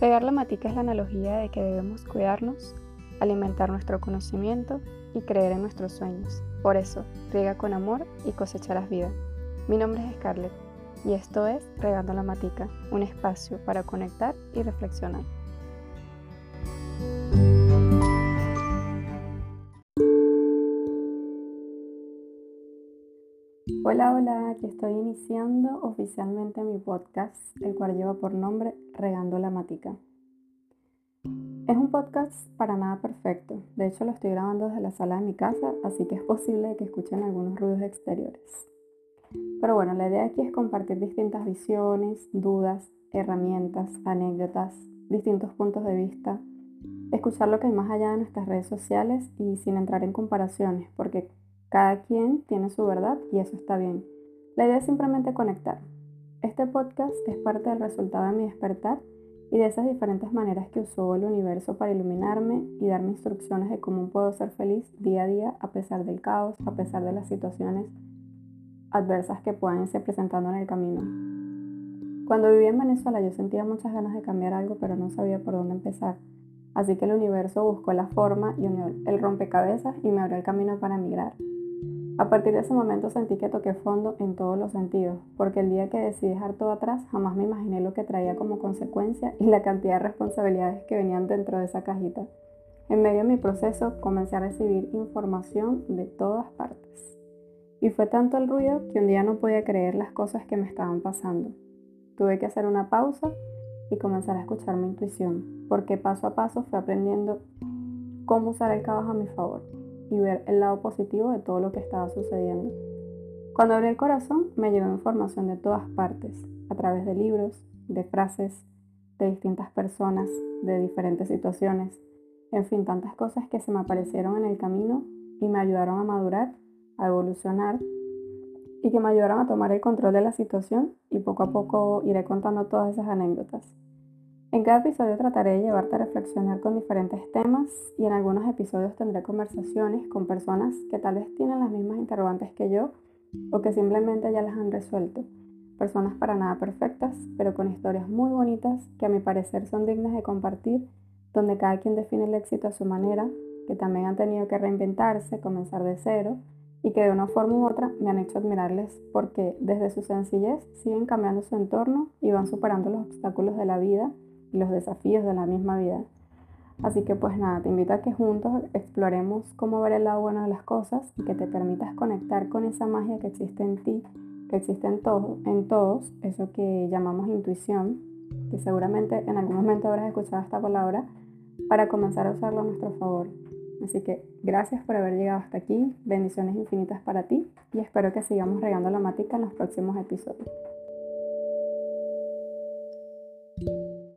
Regar la matica es la analogía de que debemos cuidarnos, alimentar nuestro conocimiento y creer en nuestros sueños. Por eso, riega con amor y cosecharás vida. Mi nombre es Scarlett y esto es Regando la Matica, un espacio para conectar y reflexionar. Hola, hola, aquí estoy iniciando oficialmente mi podcast, el cual lleva por nombre Regando la Matica. Es un podcast para nada perfecto, de hecho lo estoy grabando desde la sala de mi casa, así que es posible que escuchen algunos ruidos exteriores. Pero bueno, la idea aquí es compartir distintas visiones, dudas, herramientas, anécdotas, distintos puntos de vista, escuchar lo que hay más allá de nuestras redes sociales y sin entrar en comparaciones, porque cada quien tiene su verdad y eso está bien. La idea es simplemente conectar. Este podcast es parte del resultado de mi despertar y de esas diferentes maneras que usó el universo para iluminarme y darme instrucciones de cómo puedo ser feliz día a día a pesar del caos, a pesar de las situaciones adversas que puedan irse presentando en el camino. Cuando vivía en Venezuela yo sentía muchas ganas de cambiar algo, pero no sabía por dónde empezar. Así que el universo buscó la forma y unió el rompecabezas y me abrió el camino para emigrar. A partir de ese momento sentí que toqué fondo en todos los sentidos, porque el día que decidí dejar todo atrás jamás me imaginé lo que traía como consecuencia y la cantidad de responsabilidades que venían dentro de esa cajita. En medio de mi proceso comencé a recibir información de todas partes. Y fue tanto el ruido que un día no podía creer las cosas que me estaban pasando. Tuve que hacer una pausa y comenzar a escuchar mi intuición, porque paso a paso fui aprendiendo cómo usar el caos a mi favor y ver el lado positivo de todo lo que estaba sucediendo. Cuando abrí el corazón me llegó información de todas partes, a través de libros, de frases, de distintas personas, de diferentes situaciones, en fin, tantas cosas que se me aparecieron en el camino y me ayudaron a madurar a evolucionar y que me ayudaron a tomar el control de la situación y poco a poco iré contando todas esas anécdotas. En cada episodio trataré de llevarte a reflexionar con diferentes temas y en algunos episodios tendré conversaciones con personas que tal vez tienen las mismas interrogantes que yo o que simplemente ya las han resuelto. Personas para nada perfectas, pero con historias muy bonitas que a mi parecer son dignas de compartir, donde cada quien define el éxito a su manera, que también han tenido que reinventarse, comenzar de cero y que de una forma u otra me han hecho admirarles porque desde su sencillez siguen cambiando su entorno y van superando los obstáculos de la vida y los desafíos de la misma vida. Así que pues nada, te invito a que juntos exploremos cómo ver el lado bueno de las cosas y que te permitas conectar con esa magia que existe en ti, que existe en, todo, en todos, eso que llamamos intuición, que seguramente en algún momento habrás escuchado esta palabra, para comenzar a usarlo a nuestro favor. Así que gracias por haber llegado hasta aquí, bendiciones infinitas para ti y espero que sigamos regando la matica en los próximos episodios.